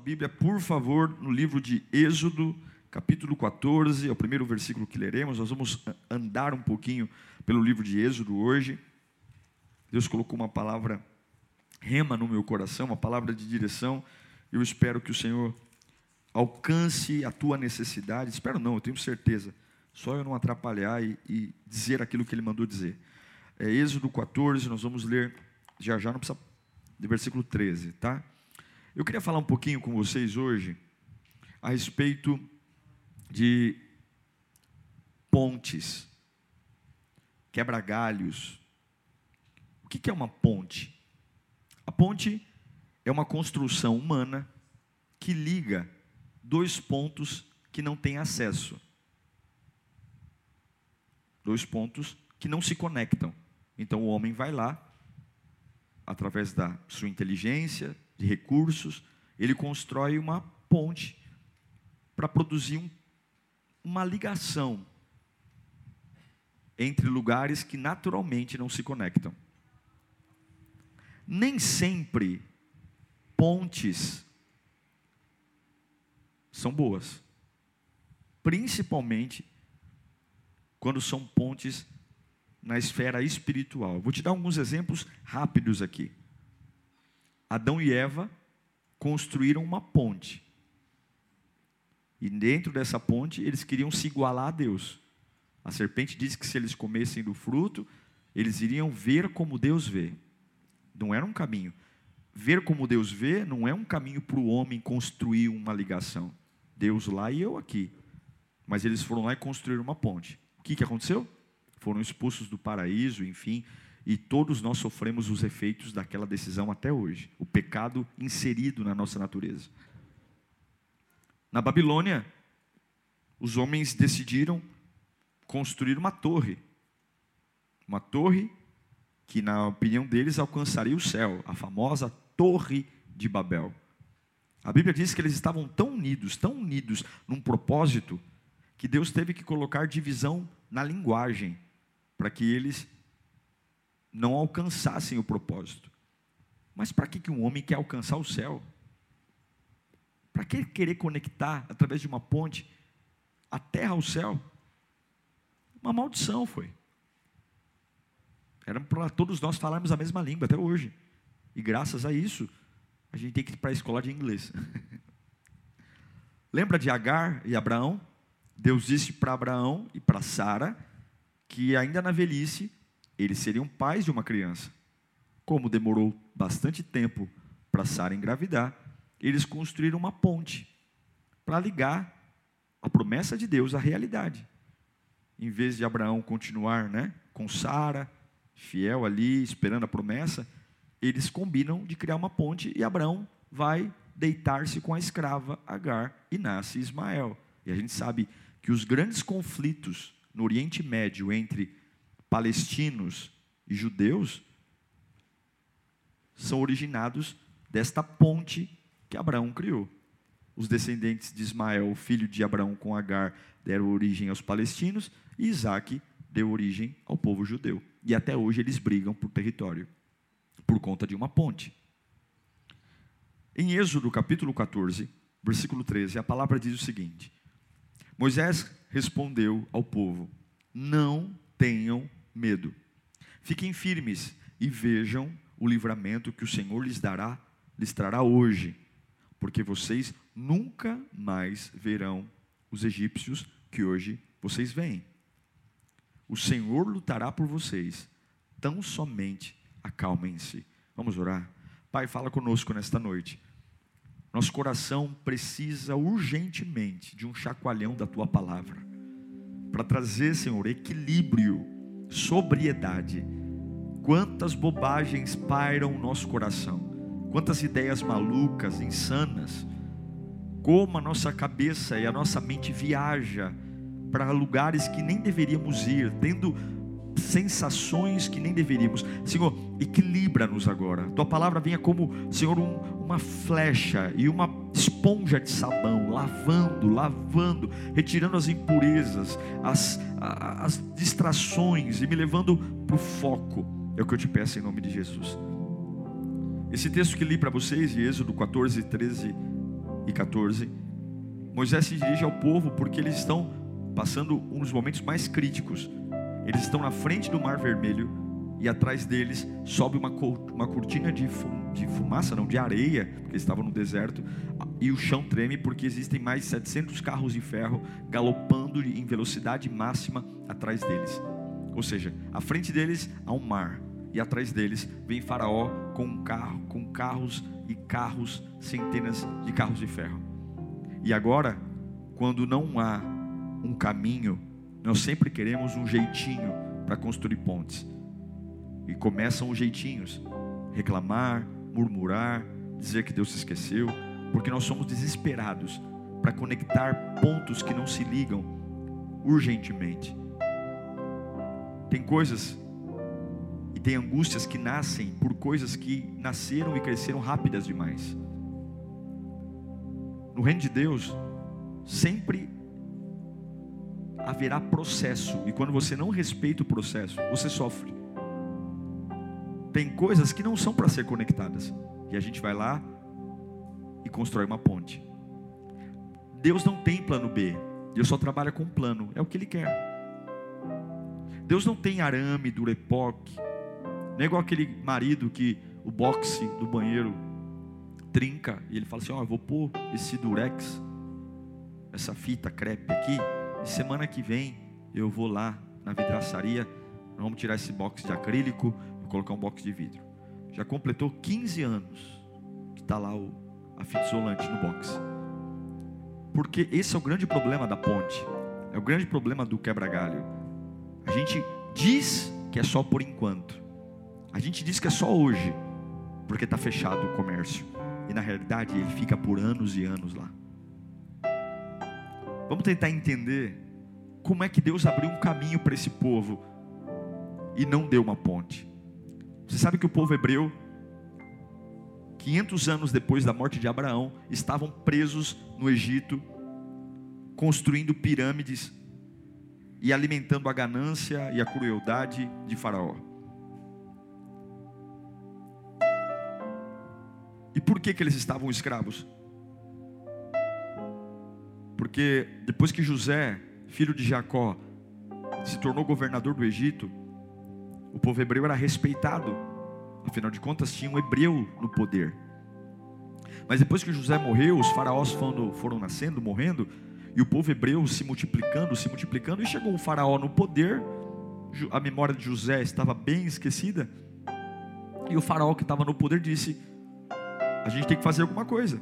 Sua Bíblia, por favor, no livro de Êxodo, capítulo 14, é o primeiro versículo que leremos. Nós vamos andar um pouquinho pelo livro de Êxodo hoje. Deus colocou uma palavra rema no meu coração, uma palavra de direção. Eu espero que o Senhor alcance a tua necessidade. Espero não, eu tenho certeza. Só eu não atrapalhar e, e dizer aquilo que ele mandou dizer. É Êxodo 14, nós vamos ler já já, não precisa, de versículo 13, tá? Eu queria falar um pouquinho com vocês hoje a respeito de pontes, quebra-galhos. O que é uma ponte? A ponte é uma construção humana que liga dois pontos que não têm acesso. Dois pontos que não se conectam. Então o homem vai lá, através da sua inteligência, de recursos, ele constrói uma ponte para produzir um, uma ligação entre lugares que naturalmente não se conectam nem sempre pontes são boas. Principalmente quando são pontes na esfera espiritual. Vou te dar alguns exemplos rápidos aqui. Adão e Eva construíram uma ponte. E dentro dessa ponte, eles queriam se igualar a Deus. A serpente disse que se eles comessem do fruto, eles iriam ver como Deus vê. Não era um caminho. Ver como Deus vê não é um caminho para o homem construir uma ligação. Deus lá e eu aqui. Mas eles foram lá e construíram uma ponte. O que, que aconteceu? Foram expulsos do paraíso, enfim, e todos nós sofremos os efeitos daquela decisão até hoje. O pecado inserido na nossa natureza. Na Babilônia, os homens decidiram construir uma torre. Uma torre que, na opinião deles, alcançaria o céu, a famosa Torre de Babel. A Bíblia diz que eles estavam tão unidos, tão unidos num propósito, que Deus teve que colocar divisão na linguagem, para que eles não alcançassem o propósito. Mas para que um homem quer alcançar o céu? Para que querer conectar através de uma ponte a terra ao céu? Uma maldição foi. Era para todos nós falarmos a mesma língua até hoje. E graças a isso, a gente tem que ir para a escola de inglês. Lembra de Agar e Abraão? Deus disse para Abraão e para Sara que ainda na velhice eles seriam pais de uma criança. Como demorou bastante tempo para Sara engravidar, eles construíram uma ponte para ligar a promessa de Deus à realidade. Em vez de Abraão continuar, né, com Sara, fiel ali, esperando a promessa, eles combinam de criar uma ponte e Abraão vai deitar-se com a escrava Agar e nasce Ismael. E a gente sabe que os grandes conflitos no Oriente Médio entre palestinos e judeus são originados desta ponte que Abraão criou. Os descendentes de Ismael, filho de Abraão com Agar, deram origem aos palestinos e Isaac deu origem ao povo judeu. E até hoje eles brigam por território, por conta de uma ponte. Em Êxodo capítulo 14, versículo 13, a palavra diz o seguinte: Moisés respondeu ao povo: Não tenham medo, fiquem firmes e vejam o livramento que o Senhor lhes dará, lhes trará hoje, porque vocês nunca mais verão os egípcios que hoje vocês veem. O Senhor lutará por vocês. Tão somente acalmem-se. Vamos orar? Pai, fala conosco nesta noite. Nosso coração precisa urgentemente de um chacoalhão da tua palavra, para trazer, Senhor, equilíbrio, sobriedade. Quantas bobagens pairam o nosso coração, quantas ideias malucas, insanas, como a nossa cabeça e a nossa mente viaja para lugares que nem deveríamos ir, tendo sensações que nem deveríamos. Senhor, equilibra-nos agora. Tua palavra venha como, Senhor, um, uma flecha e uma esponja de sabão, lavando, lavando, retirando as impurezas, as, as distrações e me levando para o foco. É o que eu te peço em nome de Jesus. Esse texto que li para vocês, de Êxodo 14, 13 e 14, Moisés se dirige ao povo porque eles estão passando um dos momentos mais críticos. Eles estão na frente do Mar Vermelho e atrás deles sobe uma, uma cortina de, de fumaça, não, de areia, porque eles estavam no deserto, e o chão treme porque existem mais de 700 carros de ferro galopando em velocidade máxima atrás deles. Ou seja, à frente deles há um mar e atrás deles vem Faraó com um carro, com carros e carros, centenas de carros de ferro. E agora, quando não há um caminho, nós sempre queremos um jeitinho para construir pontes. E começam os jeitinhos: reclamar, murmurar, dizer que Deus se esqueceu, porque nós somos desesperados para conectar pontos que não se ligam urgentemente. Tem coisas e tem angústias que nascem por coisas que nasceram e cresceram rápidas demais. No reino de Deus, sempre haverá processo, e quando você não respeita o processo, você sofre. Tem coisas que não são para ser conectadas, e a gente vai lá e constrói uma ponte. Deus não tem plano B, Deus só trabalha com plano, é o que Ele quer. Deus não tem arame, durepoque, não é igual aquele marido que o boxe do banheiro trinca e ele fala assim: Ó, oh, vou pôr esse durex, essa fita crepe aqui, semana que vem eu vou lá na vidraçaria, vamos tirar esse box de acrílico e colocar um box de vidro. Já completou 15 anos que está lá o, a fita isolante no box. Porque esse é o grande problema da ponte, é o grande problema do quebra-galho. A gente diz que é só por enquanto. A gente diz que é só hoje, porque está fechado o comércio. E na realidade ele fica por anos e anos lá. Vamos tentar entender como é que Deus abriu um caminho para esse povo e não deu uma ponte. Você sabe que o povo hebreu, 500 anos depois da morte de Abraão, estavam presos no Egito, construindo pirâmides e alimentando a ganância e a crueldade de Faraó. E por que, que eles estavam escravos? Porque depois que José, filho de Jacó, se tornou governador do Egito, o povo hebreu era respeitado, afinal de contas tinha um hebreu no poder. Mas depois que José morreu, os faraós foram, foram nascendo, morrendo, e o povo hebreu se multiplicando, se multiplicando, e chegou um faraó no poder, a memória de José estava bem esquecida, e o faraó que estava no poder disse: a gente tem que fazer alguma coisa.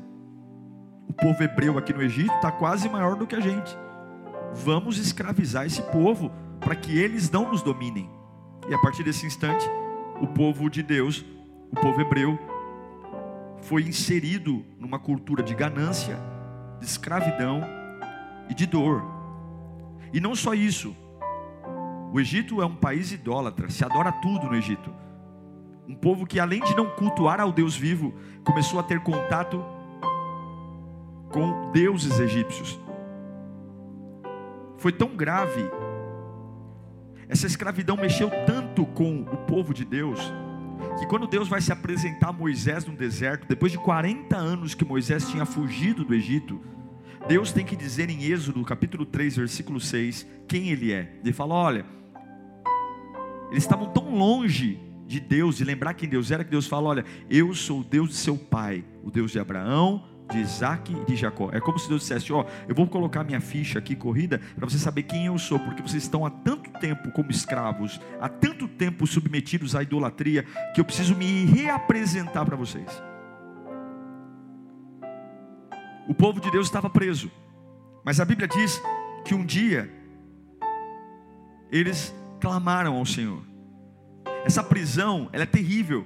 O povo hebreu aqui no Egito está quase maior do que a gente. Vamos escravizar esse povo para que eles não nos dominem. E a partir desse instante, o povo de Deus, o povo hebreu, foi inserido numa cultura de ganância, de escravidão e de dor. E não só isso. O Egito é um país idólatra, se adora tudo no Egito. Um povo que, além de não cultuar ao Deus vivo, começou a ter contato com deuses egípcios. Foi tão grave, essa escravidão mexeu tanto com o povo de Deus, que quando Deus vai se apresentar a Moisés no deserto, depois de 40 anos que Moisés tinha fugido do Egito, Deus tem que dizer em Êxodo, capítulo 3, versículo 6, quem ele é. Ele fala: olha, eles estavam tão longe de Deus, de lembrar quem Deus era, que Deus fala: olha, eu sou o Deus de seu pai, o Deus de Abraão, de Isaac e de Jacó. É como se Deus dissesse: Ó, eu vou colocar minha ficha aqui corrida para você saber quem eu sou, porque vocês estão há tanto tempo como escravos, há tanto tempo submetidos à idolatria, que eu preciso me reapresentar para vocês. O povo de Deus estava preso, mas a Bíblia diz que um dia eles clamaram ao Senhor. Essa prisão, ela é terrível,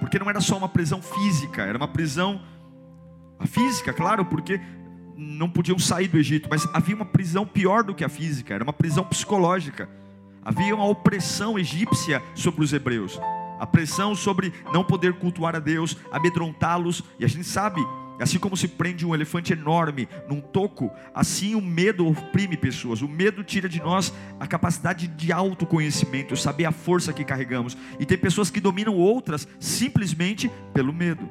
porque não era só uma prisão física, era uma prisão a física, claro, porque não podiam sair do Egito, mas havia uma prisão pior do que a física, era uma prisão psicológica. Havia uma opressão egípcia sobre os hebreus, a pressão sobre não poder cultuar a Deus, amedrontá-los, e a gente sabe Assim como se prende um elefante enorme num toco, assim o medo oprime pessoas. O medo tira de nós a capacidade de autoconhecimento, saber a força que carregamos. E tem pessoas que dominam outras simplesmente pelo medo.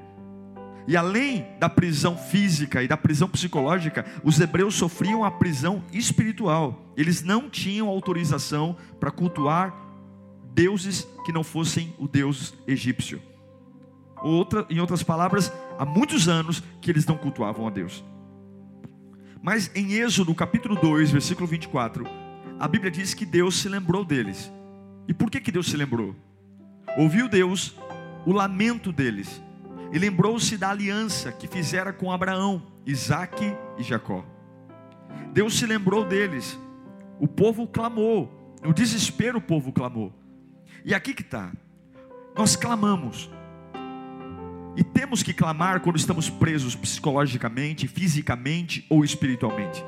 E além da prisão física e da prisão psicológica, os hebreus sofriam a prisão espiritual. Eles não tinham autorização para cultuar deuses que não fossem o deus egípcio. Outra, em outras palavras, há muitos anos que eles não cultuavam a Deus. Mas em Êxodo capítulo 2, versículo 24, a Bíblia diz que Deus se lembrou deles. E por que, que Deus se lembrou? Ouviu Deus o lamento deles. E lembrou-se da aliança que fizera com Abraão, Isaque e Jacó. Deus se lembrou deles. O povo clamou. No desespero o povo clamou. E aqui que está. Nós clamamos. E temos que clamar quando estamos presos psicologicamente, fisicamente ou espiritualmente.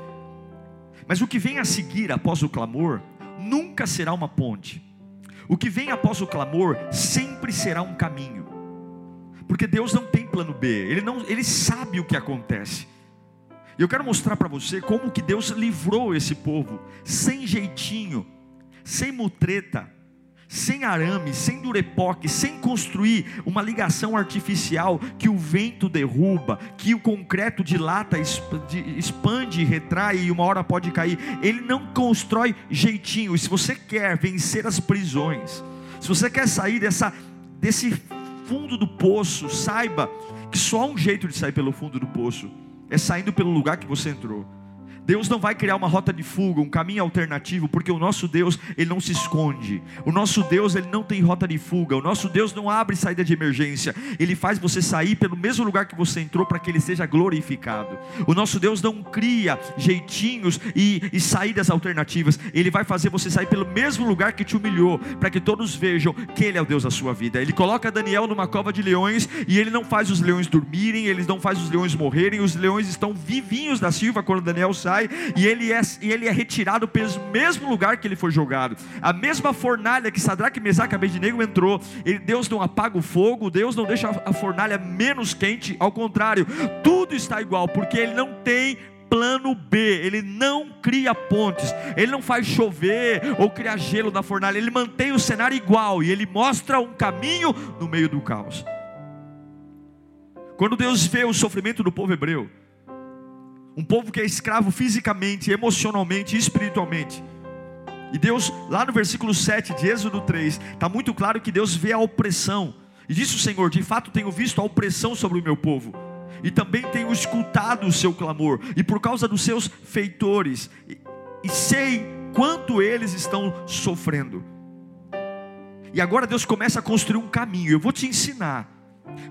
Mas o que vem a seguir após o clamor nunca será uma ponte. O que vem após o clamor sempre será um caminho. Porque Deus não tem plano B, ele não, ele sabe o que acontece. E eu quero mostrar para você como que Deus livrou esse povo sem jeitinho, sem mutreta, sem arame, sem durepoque, sem construir uma ligação artificial que o vento derruba, que o concreto dilata, expande, retrai e uma hora pode cair. Ele não constrói jeitinho. E se você quer vencer as prisões, se você quer sair dessa, desse fundo do poço, saiba que só há um jeito de sair pelo fundo do poço é saindo pelo lugar que você entrou. Deus não vai criar uma rota de fuga, um caminho alternativo, porque o nosso Deus, ele não se esconde. O nosso Deus, ele não tem rota de fuga. O nosso Deus não abre saída de emergência. Ele faz você sair pelo mesmo lugar que você entrou para que ele seja glorificado. O nosso Deus não cria jeitinhos e, e saídas alternativas. Ele vai fazer você sair pelo mesmo lugar que te humilhou, para que todos vejam que ele é o Deus da sua vida. Ele coloca Daniel numa cova de leões e ele não faz os leões dormirem, ele não faz os leões morrerem. Os leões estão vivinhos da silva quando Daniel sai sai e ele é, e ele é retirado pelo mesmo lugar que ele foi jogado. A mesma fornalha que Sadraque, Mesaque e Abednego entrou. Ele, Deus não apaga o fogo, Deus não deixa a fornalha menos quente, ao contrário, tudo está igual, porque ele não tem plano B, ele não cria pontes, ele não faz chover ou criar gelo na fornalha, ele mantém o cenário igual e ele mostra um caminho no meio do caos. Quando Deus vê o sofrimento do povo hebreu, um povo que é escravo fisicamente, emocionalmente e espiritualmente. E Deus, lá no versículo 7 de Êxodo 3, está muito claro que Deus vê a opressão. E disse o Senhor: De fato tenho visto a opressão sobre o meu povo, e também tenho escutado o seu clamor, e por causa dos seus feitores, e, e sei quanto eles estão sofrendo. E agora Deus começa a construir um caminho. Eu vou te ensinar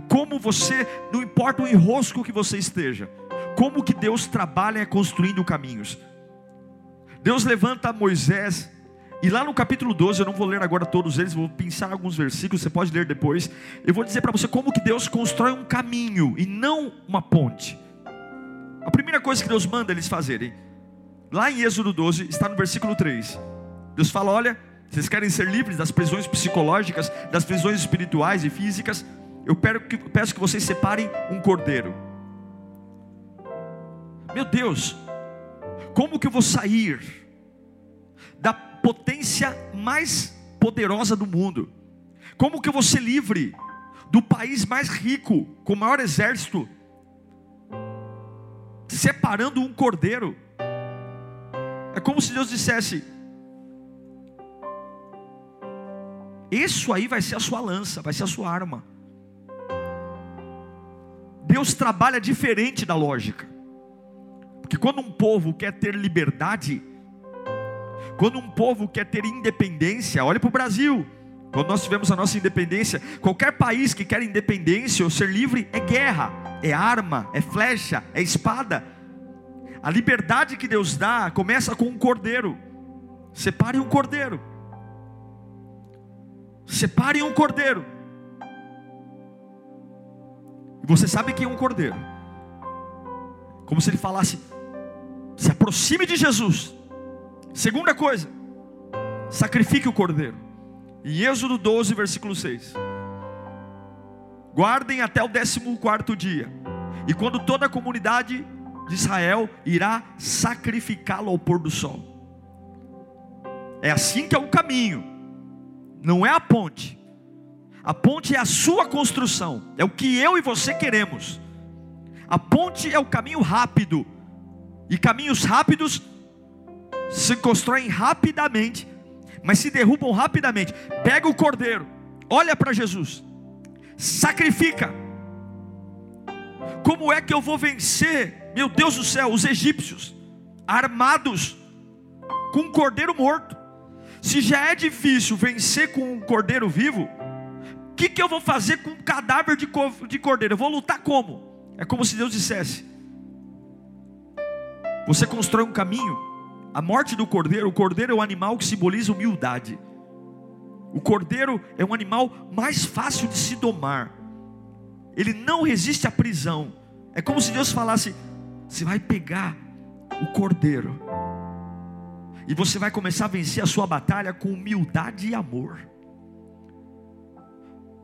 como você, não importa o enrosco que você esteja, como que Deus trabalha construindo caminhos. Deus levanta Moisés, e lá no capítulo 12, eu não vou ler agora todos eles, vou pensar alguns versículos, você pode ler depois. Eu vou dizer para você como que Deus constrói um caminho e não uma ponte. A primeira coisa que Deus manda eles fazerem, lá em Êxodo 12, está no versículo 3. Deus fala: Olha, vocês querem ser livres das prisões psicológicas, das prisões espirituais e físicas? Eu peço que vocês separem um cordeiro meu Deus, como que eu vou sair da potência mais poderosa do mundo? Como que eu vou ser livre do país mais rico, com o maior exército, separando um cordeiro? É como se Deus dissesse: Isso aí vai ser a sua lança, vai ser a sua arma. Deus trabalha diferente da lógica. Porque quando um povo quer ter liberdade, quando um povo quer ter independência, olha para o Brasil. Quando nós tivemos a nossa independência, qualquer país que quer independência ou ser livre é guerra, é arma, é flecha, é espada. A liberdade que Deus dá começa com um cordeiro. Separe um cordeiro. Separe um cordeiro. E você sabe que é um cordeiro. Como se ele falasse: se aproxime de Jesus. Segunda coisa, sacrifique o cordeiro. Em Êxodo 12, versículo 6. Guardem até o décimo quarto dia. E quando toda a comunidade de Israel irá sacrificá-lo ao pôr do sol. É assim que é o caminho, não é a ponte. A ponte é a sua construção, é o que eu e você queremos. A ponte é o caminho rápido, e caminhos rápidos se constroem rapidamente, mas se derrubam rapidamente. Pega o cordeiro, olha para Jesus, sacrifica. Como é que eu vou vencer, meu Deus do céu, os egípcios, armados com um cordeiro morto? Se já é difícil vencer com um cordeiro vivo, o que, que eu vou fazer com um cadáver de, de cordeiro? Eu vou lutar como? É como se Deus dissesse: Você constrói um caminho. A morte do cordeiro, o cordeiro é o animal que simboliza humildade. O cordeiro é um animal mais fácil de se domar. Ele não resiste à prisão. É como se Deus falasse: Você vai pegar o cordeiro e você vai começar a vencer a sua batalha com humildade e amor.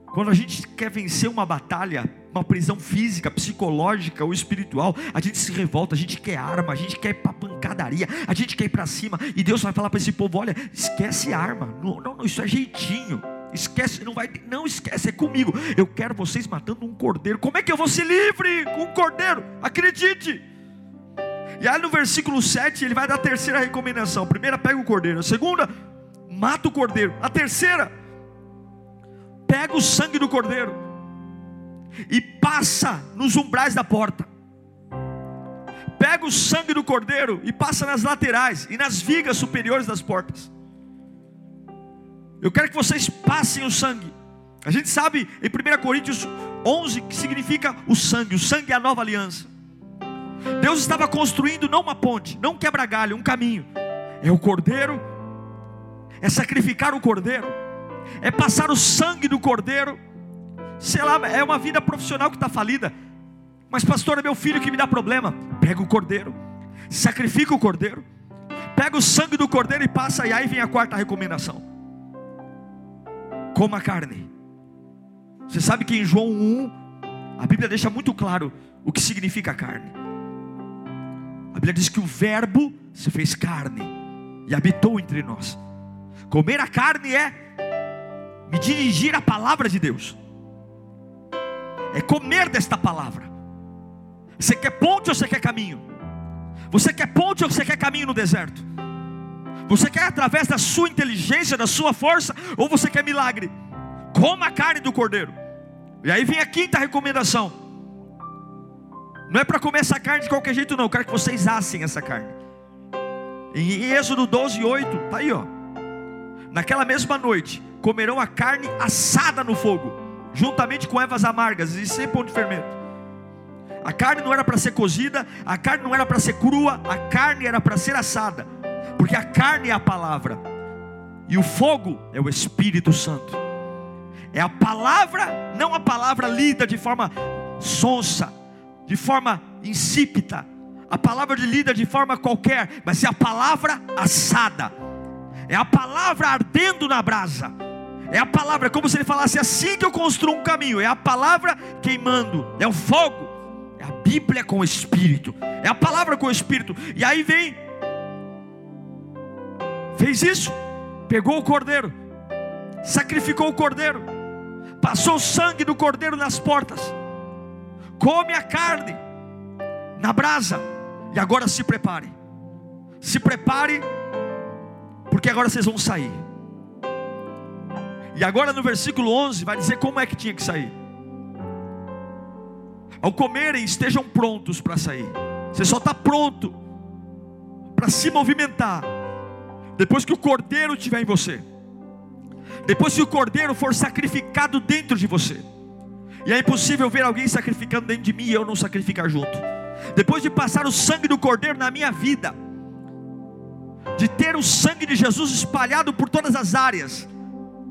Quando a gente quer vencer uma batalha, uma prisão física, psicológica ou espiritual, a gente se revolta, a gente quer arma, a gente quer ir para pancadaria, a gente quer ir para cima, e Deus vai falar para esse povo: olha, esquece arma, não, não, isso é jeitinho, esquece, não vai, não esquece, é comigo. Eu quero vocês matando um cordeiro. Como é que eu vou ser livre com um cordeiro? Acredite. E aí no versículo 7 ele vai dar a terceira recomendação. A primeira, pega o cordeiro. A segunda, mata o cordeiro. A terceira, pega o sangue do cordeiro e passa nos umbrais da porta. Pega o sangue do cordeiro e passa nas laterais e nas vigas superiores das portas. Eu quero que vocês passem o sangue. A gente sabe em 1 Coríntios 11 que significa o sangue. O sangue é a nova aliança. Deus estava construindo não uma ponte, não um quebra-galho, um caminho. É o cordeiro, é sacrificar o cordeiro, é passar o sangue do cordeiro. Sei lá, é uma vida profissional que está falida. Mas, pastor, é meu filho que me dá problema. Pega o cordeiro, sacrifica o cordeiro, pega o sangue do cordeiro e passa. E aí vem a quarta recomendação: coma carne. Você sabe que em João 1, a Bíblia deixa muito claro o que significa carne. A Bíblia diz que o Verbo se fez carne e habitou entre nós. Comer a carne é me dirigir à palavra de Deus, é comer desta palavra. Você quer ponte ou você quer caminho? Você quer ponte ou você quer caminho no deserto? Você quer através da sua inteligência, da sua força, ou você quer milagre? Coma a carne do cordeiro. E aí vem a quinta recomendação não é para comer essa carne de qualquer jeito, não. Eu quero que vocês assem essa carne. Em Êxodo 12, 8, está aí, ó. Naquela mesma noite, comerão a carne assada no fogo, juntamente com ervas amargas e sem pão de fermento. A carne não era para ser cozida, a carne não era para ser crua, a carne era para ser assada, porque a carne é a palavra, e o fogo é o Espírito Santo. É a palavra, não a palavra lida de forma sonsa, de forma insípida, a palavra de lida de forma qualquer, mas é a palavra assada, é a palavra ardendo na brasa, é a palavra, como se ele falasse assim que eu construo um caminho, é a palavra queimando, é o fogo, é a Bíblia com o Espírito, é a palavra com o Espírito, e aí vem, fez isso, pegou o cordeiro, sacrificou o cordeiro, passou o sangue do cordeiro nas portas, come a carne na brasa, e agora se prepare. Se prepare, porque agora vocês vão sair. E agora no versículo 11 vai dizer como é que tinha que sair. Ao comerem, estejam prontos para sair. Você só está pronto para se movimentar depois que o cordeiro estiver em você. Depois que o cordeiro for sacrificado dentro de você. E é impossível ver alguém sacrificando dentro de mim e eu não sacrificar junto. Depois de passar o sangue do Cordeiro na minha vida, de ter o sangue de Jesus espalhado por todas as áreas,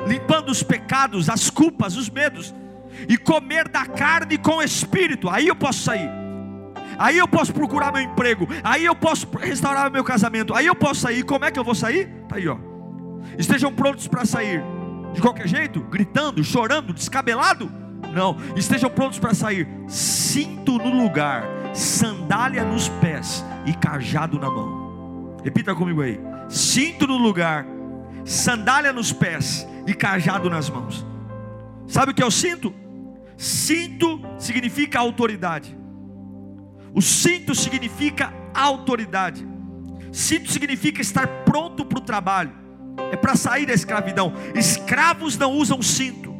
limpando os pecados, as culpas, os medos, e comer da carne com o espírito, aí eu posso sair. Aí eu posso procurar meu emprego. Aí eu posso restaurar meu casamento. Aí eu posso sair. Como é que eu vou sair? Tá aí, ó. Estejam prontos para sair. De qualquer jeito, gritando, chorando, descabelado? Não. Estejam prontos para sair. Cinto no lugar, sandália nos pés e cajado na mão. Repita comigo aí. Cinto no lugar, sandália nos pés e cajado nas mãos. Sabe o que é o cinto? Cinto significa autoridade. O cinto significa autoridade. Cinto significa estar pronto para o trabalho. É para sair da escravidão. Escravos não usam cinto.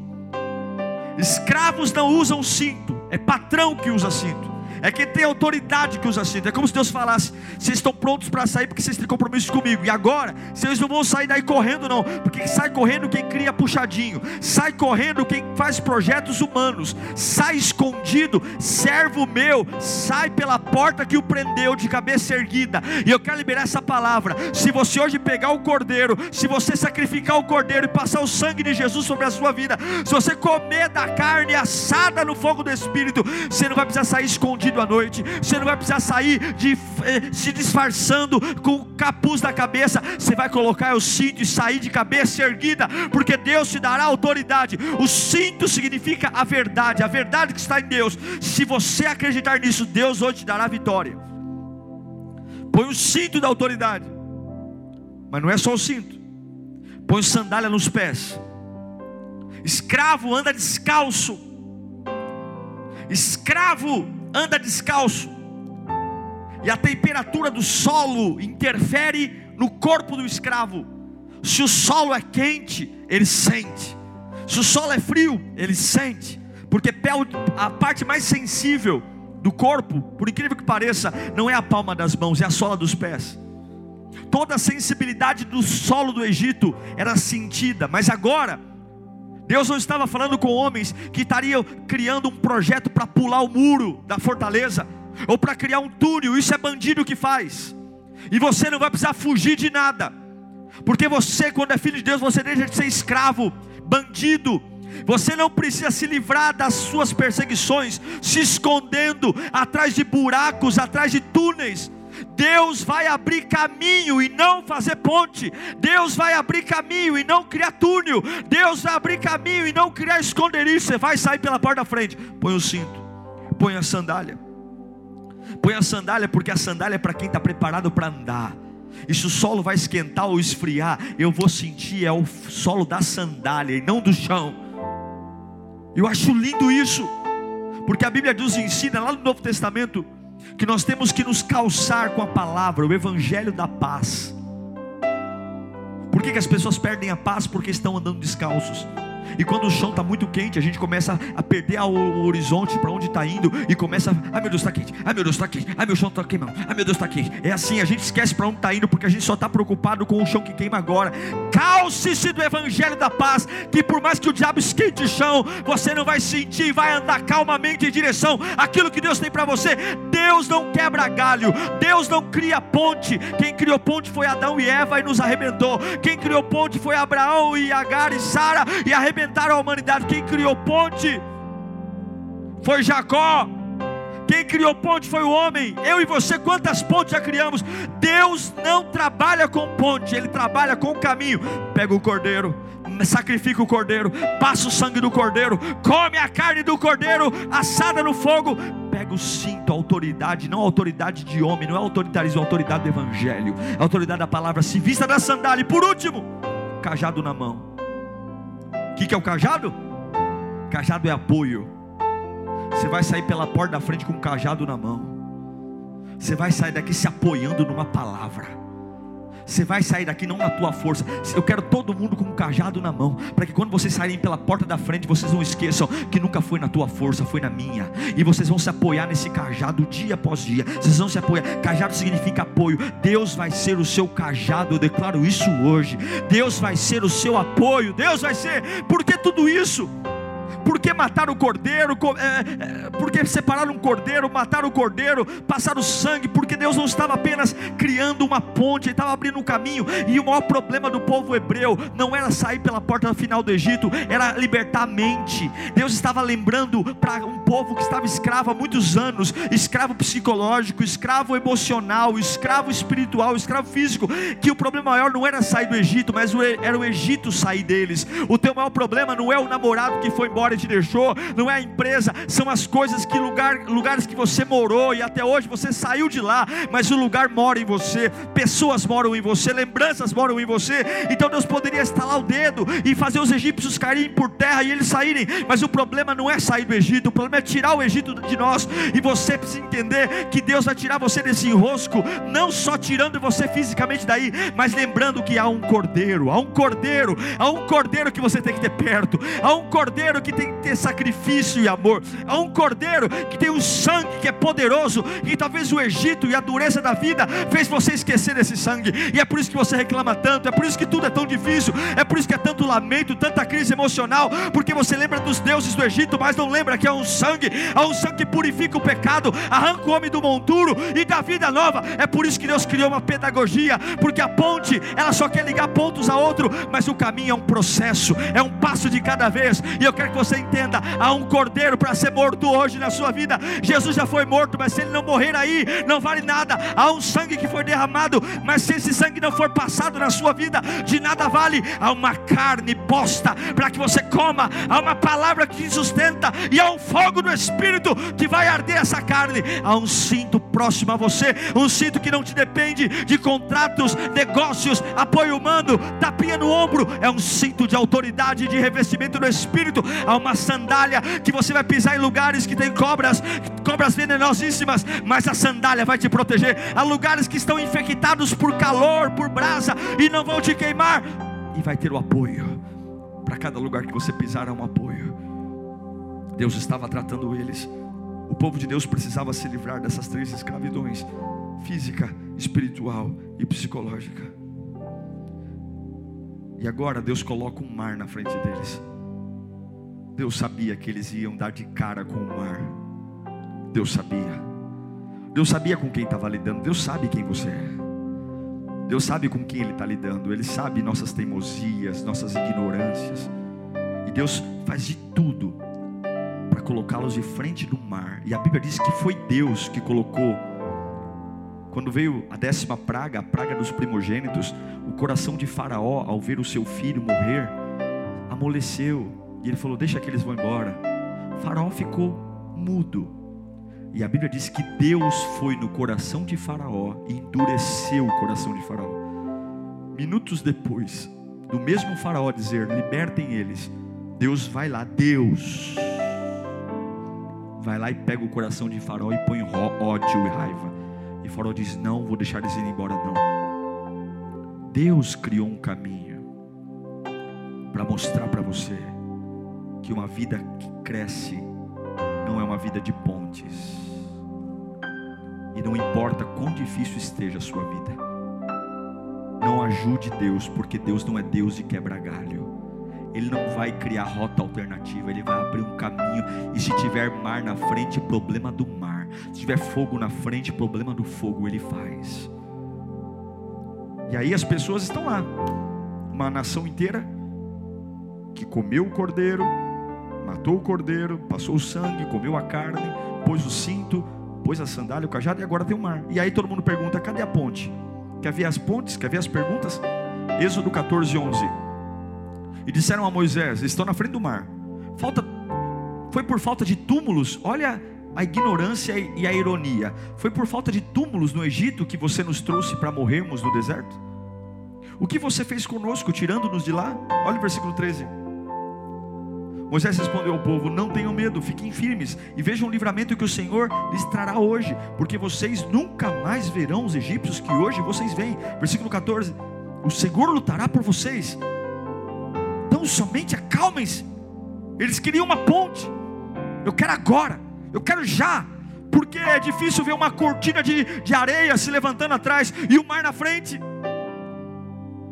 Escravos não usam cinto. É patrão que usa cinto. É quem tem autoridade que usa cinto. É como se Deus falasse: vocês estão prontos para sair porque vocês têm compromisso comigo. E agora, vocês não vão sair daí correndo, não. Porque sai correndo quem cria puxadinho. Sai correndo quem faz projetos humanos. Sai escondido, servo meu. Sai pela porta que o prendeu de cabeça erguida. E eu quero liberar essa palavra. Se você hoje pegar o cordeiro, se você sacrificar o cordeiro e passar o sangue de Jesus sobre a sua vida, se você comer da carne assada no fogo do Espírito, você não vai precisar sair escondido à noite, você não vai precisar sair de, eh, se disfarçando com o capuz da cabeça, você vai colocar o cinto e sair de cabeça erguida, porque Deus te dará autoridade. O cinto significa a verdade, a verdade que está em Deus. Se você acreditar nisso, Deus hoje te dará vitória. Põe o cinto da autoridade, mas não é só o cinto, põe sandália nos pés. Escravo anda descalço. Escravo anda descalço, e a temperatura do solo interfere no corpo do escravo. Se o solo é quente, ele sente, se o solo é frio, ele sente, porque a parte mais sensível do corpo, por incrível que pareça, não é a palma das mãos, é a sola dos pés. Toda a sensibilidade do solo do Egito era sentida, mas agora Deus não estava falando com homens que estariam criando um projeto para pular o muro da fortaleza, ou para criar um túnel, isso é bandido que faz, e você não vai precisar fugir de nada, porque você, quando é filho de Deus, você deixa de ser escravo, bandido, você não precisa se livrar das suas perseguições, se escondendo atrás de buracos, atrás de túneis. Deus vai abrir caminho e não fazer ponte. Deus vai abrir caminho e não criar túnel. Deus vai abrir caminho e não criar esconderijo. Você vai sair pela porta da frente. Põe o cinto, põe a sandália. Põe a sandália, porque a sandália é para quem está preparado para andar. E se o solo vai esquentar ou esfriar, eu vou sentir é o solo da sandália e não do chão. Eu acho lindo isso, porque a Bíblia nos ensina lá no Novo Testamento que nós temos que nos calçar com a palavra, o evangelho da paz. Por que, que as pessoas perdem a paz? Porque estão andando descalços. E quando o chão está muito quente, a gente começa a perder o horizonte para onde está indo e começa, ai meu Deus está quente, ai meu Deus está quente, ai meu chão está queimando, ai meu Deus está quente. É assim, a gente esquece para onde está indo porque a gente só está preocupado com o chão que queima agora. Calce-se do evangelho da paz, que por mais que o diabo esquente o chão, você não vai sentir, vai andar calmamente em direção àquilo que Deus tem para você. Deus não quebra galho, Deus não cria ponte. Quem criou ponte foi Adão e Eva e nos arrebentou. Quem criou ponte foi Abraão e Agar e Sara e arrebentou alimentaram a humanidade. Quem criou ponte foi Jacó. Quem criou ponte foi o homem. Eu e você, quantas pontes já criamos? Deus não trabalha com ponte, Ele trabalha com caminho. Pega o cordeiro, sacrifica o cordeiro, passa o sangue do cordeiro, come a carne do cordeiro assada no fogo. Pega o cinto, a autoridade, não a autoridade de homem, não é autoritarismo, é a autoridade do evangelho, a autoridade da palavra. Se vista da sandália, e por último, cajado na mão que, que é o cajado? Cajado é apoio. Você vai sair pela porta da frente com um cajado na mão. Você vai sair daqui se apoiando numa palavra. Você vai sair daqui não na tua força. Eu quero todo mundo com um cajado na mão, para que quando vocês saírem pela porta da frente, vocês não esqueçam que nunca foi na tua força, foi na minha. E vocês vão se apoiar nesse cajado dia após dia. Vocês vão se apoiar. Cajado significa apoio. Deus vai ser o seu cajado. Eu declaro isso hoje. Deus vai ser o seu apoio. Deus vai ser. Por que tudo isso? Por que matar o cordeiro? É, é, por que separar um cordeiro, matar o cordeiro, passar o sangue? Porque Deus não estava apenas criando uma ponte, Ele estava abrindo um caminho. E o maior problema do povo hebreu não era sair pela porta final do Egito, era libertar a mente. Deus estava lembrando para um povo que estava escravo há muitos anos escravo psicológico, escravo emocional, escravo espiritual, escravo físico que o problema maior não era sair do Egito, mas era o Egito sair deles. O teu maior problema não é o namorado que foi embora te deixou, não é a empresa, são as coisas que lugar, lugares que você morou e até hoje você saiu de lá, mas o lugar mora em você, pessoas moram em você, lembranças moram em você. Então Deus poderia estalar o dedo e fazer os egípcios caírem por terra e eles saírem, mas o problema não é sair do Egito, o problema é tirar o Egito de nós. E você precisa entender que Deus vai tirar você desse enrosco, não só tirando você fisicamente daí, mas lembrando que há um cordeiro, há um cordeiro, há um cordeiro que você tem que ter perto, há um cordeiro que tem que ter sacrifício e amor, há um cordeiro que tem um sangue que é poderoso, e talvez o Egito e a dureza da vida fez você esquecer desse sangue, e é por isso que você reclama tanto, é por isso que tudo é tão difícil, é por isso que é tanto lamento, tanta crise emocional, porque você lembra dos deuses do Egito, mas não lembra que há um sangue, há um sangue que purifica o pecado, arranca o homem do monturo e dá vida nova. É por isso que Deus criou uma pedagogia, porque a ponte, ela só quer ligar pontos a outro, mas o caminho é um processo, é um passo de cada vez. E eu quero que você entenda: há um cordeiro para ser morto hoje na sua vida. Jesus já foi morto, mas se ele não morrer aí, não vale nada. Há um sangue que foi derramado, mas se esse sangue não for passado na sua vida, de nada vale. Há uma carne posta para que você coma, há uma palavra que te sustenta, e há um fogo no espírito que vai arder essa carne. Há um cinto próximo a você, um cinto que não te depende de contratos, negócios, apoio humano, tapinha no ombro, é um cinto de autoridade, de revestimento no espírito. Há uma sandália que você vai pisar em lugares que tem cobras, cobras venenosíssimas, mas a sandália vai te proteger. Há lugares que estão infectados por calor, por brasa e não vão te queimar, e vai ter o apoio. Para cada lugar que você pisar há um apoio. Deus estava tratando eles o povo de Deus precisava se livrar dessas três escravidões: física, espiritual e psicológica. E agora Deus coloca um mar na frente deles. Deus sabia que eles iam dar de cara com o mar. Deus sabia. Deus sabia com quem estava lidando. Deus sabe quem você é. Deus sabe com quem Ele está lidando. Ele sabe nossas teimosias, nossas ignorâncias. E Deus faz de tudo para colocá-los de frente do mar. E a Bíblia diz que foi Deus que colocou. Quando veio a décima praga, a praga dos primogênitos, o coração de Faraó, ao ver o seu filho morrer, amoleceu. E ele falou: Deixa que eles vão embora. Faraó ficou mudo. E a Bíblia diz que Deus foi no coração de Faraó e endureceu o coração de Faraó. Minutos depois, do mesmo Faraó dizer: Libertem eles, Deus vai lá, Deus vai lá e pega o coração de Faraó e põe ódio e raiva. E Faraó diz: Não, vou deixar eles ir embora, não. Deus criou um caminho para mostrar para você que uma vida que cresce não é uma vida de pontes. E não importa quão difícil esteja a sua vida. Não ajude Deus, porque Deus não é Deus de quebra galho. Ele não vai criar rota alternativa, ele vai abrir um caminho. E se tiver mar na frente, problema do mar. Se tiver fogo na frente, problema do fogo, ele faz. E aí as pessoas estão lá, uma nação inteira que comeu o cordeiro, matou o cordeiro, passou o sangue, comeu a carne, pôs o cinto, pôs a sandália, o cajado e agora tem o mar. E aí todo mundo pergunta: cadê a ponte? Quer ver as pontes? Quer ver as perguntas? Êxodo 14, 11 e disseram a Moisés: Estão na frente do mar. Falta, foi por falta de túmulos. Olha a ignorância e a ironia. Foi por falta de túmulos no Egito que você nos trouxe para morrermos no deserto? O que você fez conosco, tirando-nos de lá? Olha o versículo 13. Moisés respondeu ao povo: Não tenham medo, fiquem firmes e vejam o livramento que o Senhor lhes trará hoje, porque vocês nunca mais verão os egípcios que hoje vocês veem. Versículo 14: O Senhor lutará por vocês tão somente acalmem-se. Eles queriam uma ponte. Eu quero agora, eu quero já, porque é difícil ver uma cortina de, de areia se levantando atrás e o mar na frente.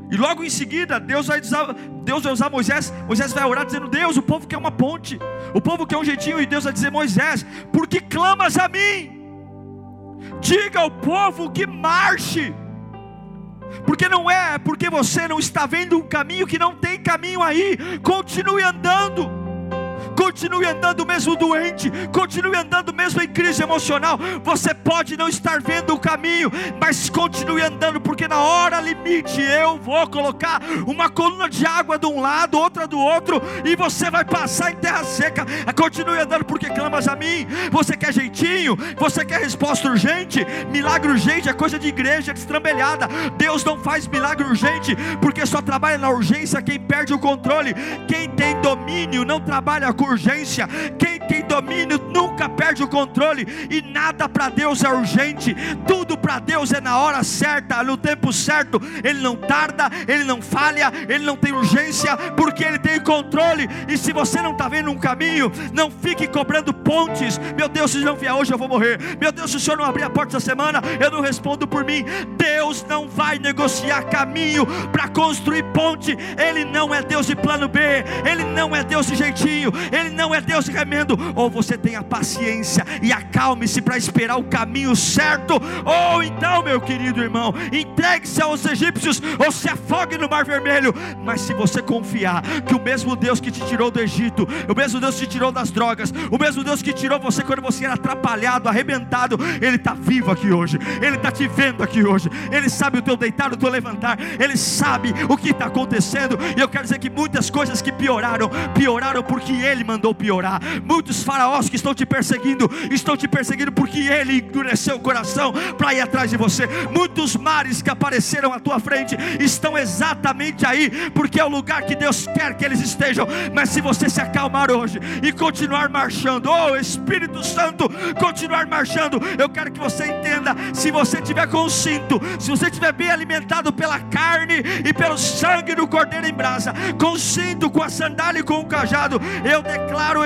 E logo em seguida, Deus vai, usar, Deus vai usar Moisés. Moisés vai orar dizendo: Deus, o povo quer uma ponte. O povo quer um jeitinho. E Deus vai dizer: Moisés, por que clamas a mim? Diga ao povo que marche. Porque não é porque você não está vendo um caminho que não tem caminho aí. Continue andando continue andando mesmo doente, continue andando mesmo em crise emocional. Você pode não estar vendo o caminho, mas continue andando, porque na hora limite eu vou colocar uma coluna de água de um lado, outra do outro, e você vai passar em terra seca. Continue andando, porque clamas a mim. Você quer jeitinho, você quer resposta urgente, milagre urgente é coisa de igreja destrambelhada. Deus não faz milagre urgente, porque só trabalha na urgência quem perde o controle. Quem tem domínio não trabalha com urgência. Quem tem domínio nunca perde o controle. E nada para Deus é urgente. Tudo para Deus é na hora certa, no tempo certo. Ele não tarda, ele não falha, ele não tem urgência, porque ele tem controle. E se você não está vendo um caminho, não fique cobrando pontes. Meu Deus, se não vier hoje eu vou morrer. Meu Deus, se o Senhor não abrir a porta essa semana, eu não respondo por mim. Deus não vai negociar caminho para construir ponte. Ele não é Deus de plano B. Ele não é Deus de jeitinho. Ele não é Deus de remendo. Ou você tenha paciência e acalme-se para esperar o caminho certo. Ou então, meu querido irmão, entregue-se aos egípcios ou se afogue no mar vermelho. Mas se você confiar que o mesmo Deus que te tirou do Egito, o mesmo Deus que te tirou das drogas, o mesmo Deus que tirou você quando você era atrapalhado, arrebentado, Ele está vivo aqui hoje. Ele está te vendo aqui hoje. Ele sabe o teu deitar, o teu levantar. Ele sabe o que está acontecendo. E eu quero dizer que muitas coisas que pioraram, pioraram porque Ele mandou piorar. Muitos faraós que estão te perseguindo, estão te perseguindo porque ele endureceu o coração para ir atrás de você. Muitos mares que apareceram à tua frente estão exatamente aí, porque é o lugar que Deus quer que eles estejam. Mas se você se acalmar hoje e continuar marchando, oh Espírito Santo, continuar marchando, eu quero que você entenda: se você tiver com o cinto, se você estiver bem alimentado pela carne e pelo sangue do cordeiro em brasa, com o cinto, com a sandália e com o cajado, eu declaro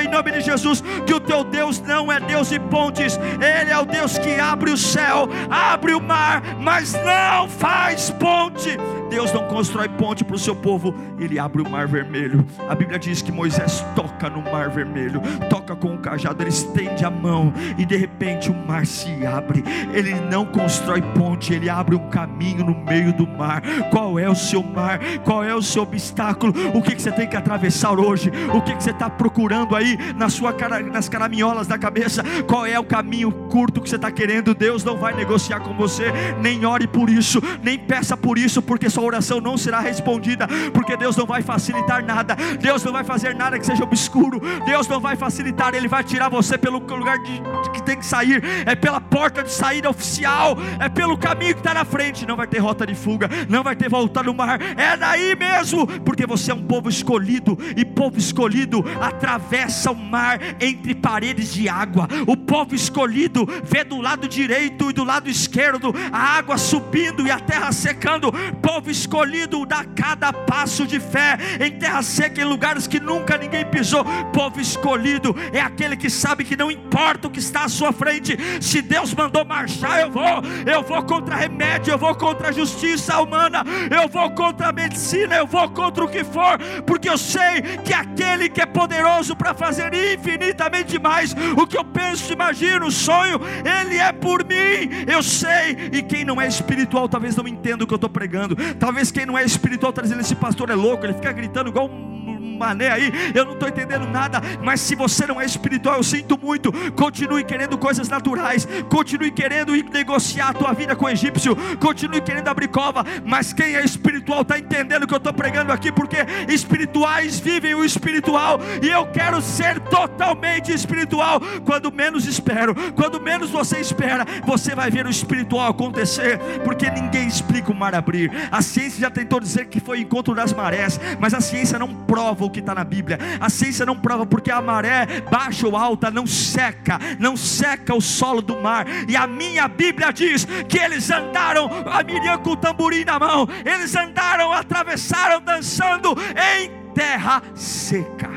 em nome de Jesus que o teu Deus não é Deus de pontes, Ele é o Deus que abre o céu, abre o mar, mas não faz ponte. Deus não constrói ponte para o seu povo, Ele abre o mar vermelho. A Bíblia diz que Moisés toca no mar vermelho, toca com o cajado, ele estende a mão e de repente o mar se abre. Ele não constrói ponte, ele abre um caminho no meio do mar. Qual é o seu mar? Qual é o seu obstáculo? O que, que você tem que atravessar hoje? O que, que você está procurando aí na sua cara, nas caraminholas da cabeça? Qual é o caminho curto que você está querendo? Deus não vai negociar com você, nem ore por isso, nem peça por isso, porque sua oração não será respondida, porque Deus não vai facilitar nada, Deus não vai fazer nada que seja obscuro, Deus não vai facilitar, Ele vai tirar você pelo lugar de, de que tem que sair, é pela porta de saída oficial, é pelo caminho que está na frente, não vai ter rota de fuga, não vai ter volta no mar, é daí mesmo, porque você é um povo escolhido, e povo escolhido atravessa o mar entre paredes de água, o povo escolhido vê do lado direito e do lado esquerdo a água subindo e a terra secando, povo escolhido dá cada passo de fé em terra seca, em lugares que nunca ninguém pisou. Povo escolhido é aquele que sabe que não importa o que está à sua frente, se Deus mandou marchar, eu vou, eu vou contra remédio, eu vou contra a justiça humana, eu vou contra a medicina, eu vou contra o que for, porque eu sei que aquele que é poderoso para fazer infinitamente mais o que eu penso, imagino, sonho, ele é por mim, eu sei, e quem não é espiritual talvez não entenda o que eu estou pregando. Talvez quem não é espiritual está dizendo: esse pastor é louco, ele fica gritando igual um mané aí, eu não estou entendendo nada. Mas se você não é espiritual, eu sinto muito. Continue querendo coisas naturais, continue querendo negociar a tua vida com o egípcio, continue querendo abrir cova. Mas quem é espiritual está entendendo o que eu estou pregando aqui, porque espirituais vivem o espiritual, e eu quero ser totalmente espiritual. Quando menos espero, quando menos você espera, você vai ver o espiritual acontecer, porque ninguém explica o mar abrir. A ciência já tentou dizer que foi encontro das marés, mas a ciência não prova o que está na Bíblia. A ciência não prova porque a maré baixa ou alta não seca, não seca o solo do mar. E a minha Bíblia diz que eles andaram, a Miriam com o tamborim na mão, eles andaram, atravessaram dançando em terra seca.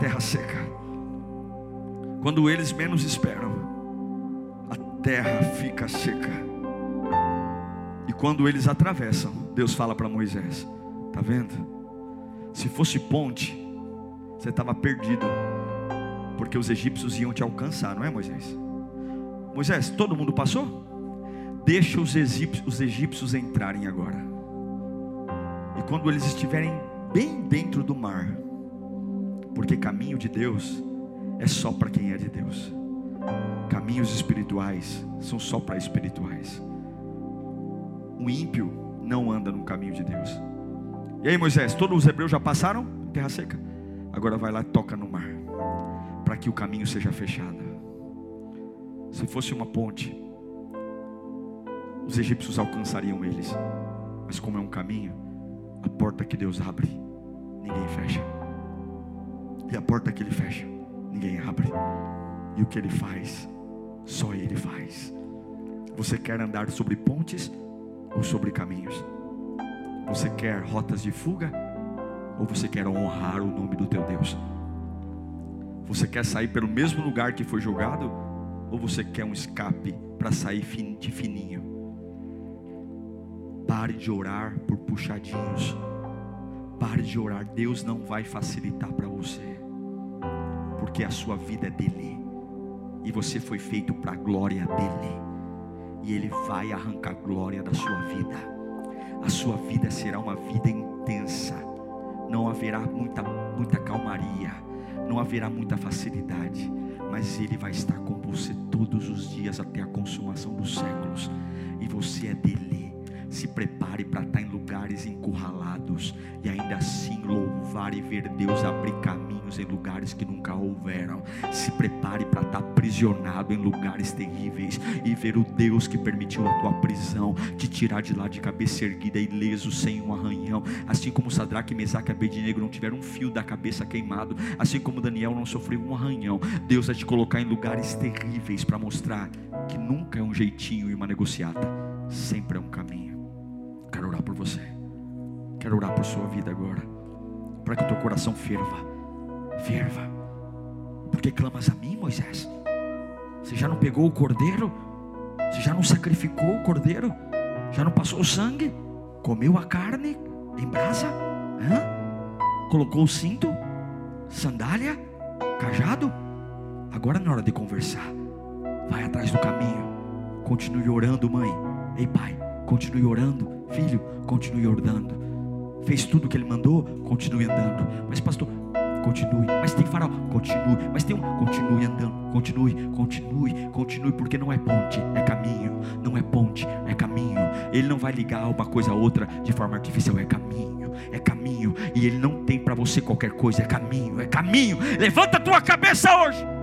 Terra seca. Quando eles menos esperam, a terra fica seca. E quando eles atravessam, Deus fala para Moisés: Tá vendo? Se fosse ponte, você estava perdido, porque os egípcios iam te alcançar, não é, Moisés? Moisés, todo mundo passou? Deixa os egípcios, os egípcios entrarem agora. E quando eles estiverem bem dentro do mar, porque caminho de Deus é só para quem é de Deus. Caminhos espirituais são só para espirituais. O ímpio não anda no caminho de Deus. E aí, Moisés, todos os hebreus já passaram? Terra seca. Agora vai lá e toca no mar, para que o caminho seja fechado. Se fosse uma ponte, os egípcios alcançariam eles. Mas como é um caminho, a porta que Deus abre, ninguém fecha. E a porta que Ele fecha, ninguém abre. E o que Ele faz, só Ele faz. Você quer andar sobre pontes ou sobre caminhos? Você quer rotas de fuga ou você quer honrar o nome do teu Deus? Você quer sair pelo mesmo lugar que foi jogado ou você quer um escape para sair de fininho? Pare de orar por puxadinhos. Pare de orar. Deus não vai facilitar para você, porque a sua vida é dele e você foi feito para a glória dele, e ele vai arrancar glória da sua vida. A sua vida será uma vida intensa, não haverá muita, muita calmaria, não haverá muita facilidade, mas ele vai estar com você todos os dias até a consumação dos séculos, e você é dele se prepare para estar em lugares encurralados e ainda assim louvar e ver Deus abrir caminhos em lugares que nunca houveram. Se prepare para estar aprisionado em lugares terríveis e ver o Deus que permitiu a tua prisão te tirar de lá de cabeça erguida, ileso, sem um arranhão. Assim como Sadraque, Mesaque e Abednego não tiveram um fio da cabeça queimado, assim como Daniel não sofreu um arranhão. Deus vai te colocar em lugares terríveis para mostrar que nunca é um jeitinho e uma negociata, sempre é um caminho. Quero orar por você. Quero orar por sua vida agora. Para que o teu coração ferva. Ferva. Porque clamas a mim, Moisés? Você já não pegou o cordeiro? Você já não sacrificou o cordeiro? Já não passou o sangue? Comeu a carne em brasa? Hã? Colocou o cinto? Sandália? Cajado? Agora não é hora de conversar. Vai atrás do caminho. Continue orando, mãe. Ei, pai, continue orando. Filho, continue orando. Fez tudo o que ele mandou, continue andando. Mas, pastor, continue. Mas tem farol, continue. Mas tem um, continue andando, continue, continue, continue, porque não é ponte, é caminho. Não é ponte, é caminho. Ele não vai ligar uma coisa a outra de forma artificial, é caminho, é caminho. E ele não tem para você qualquer coisa, é caminho, é caminho. Levanta a tua cabeça hoje.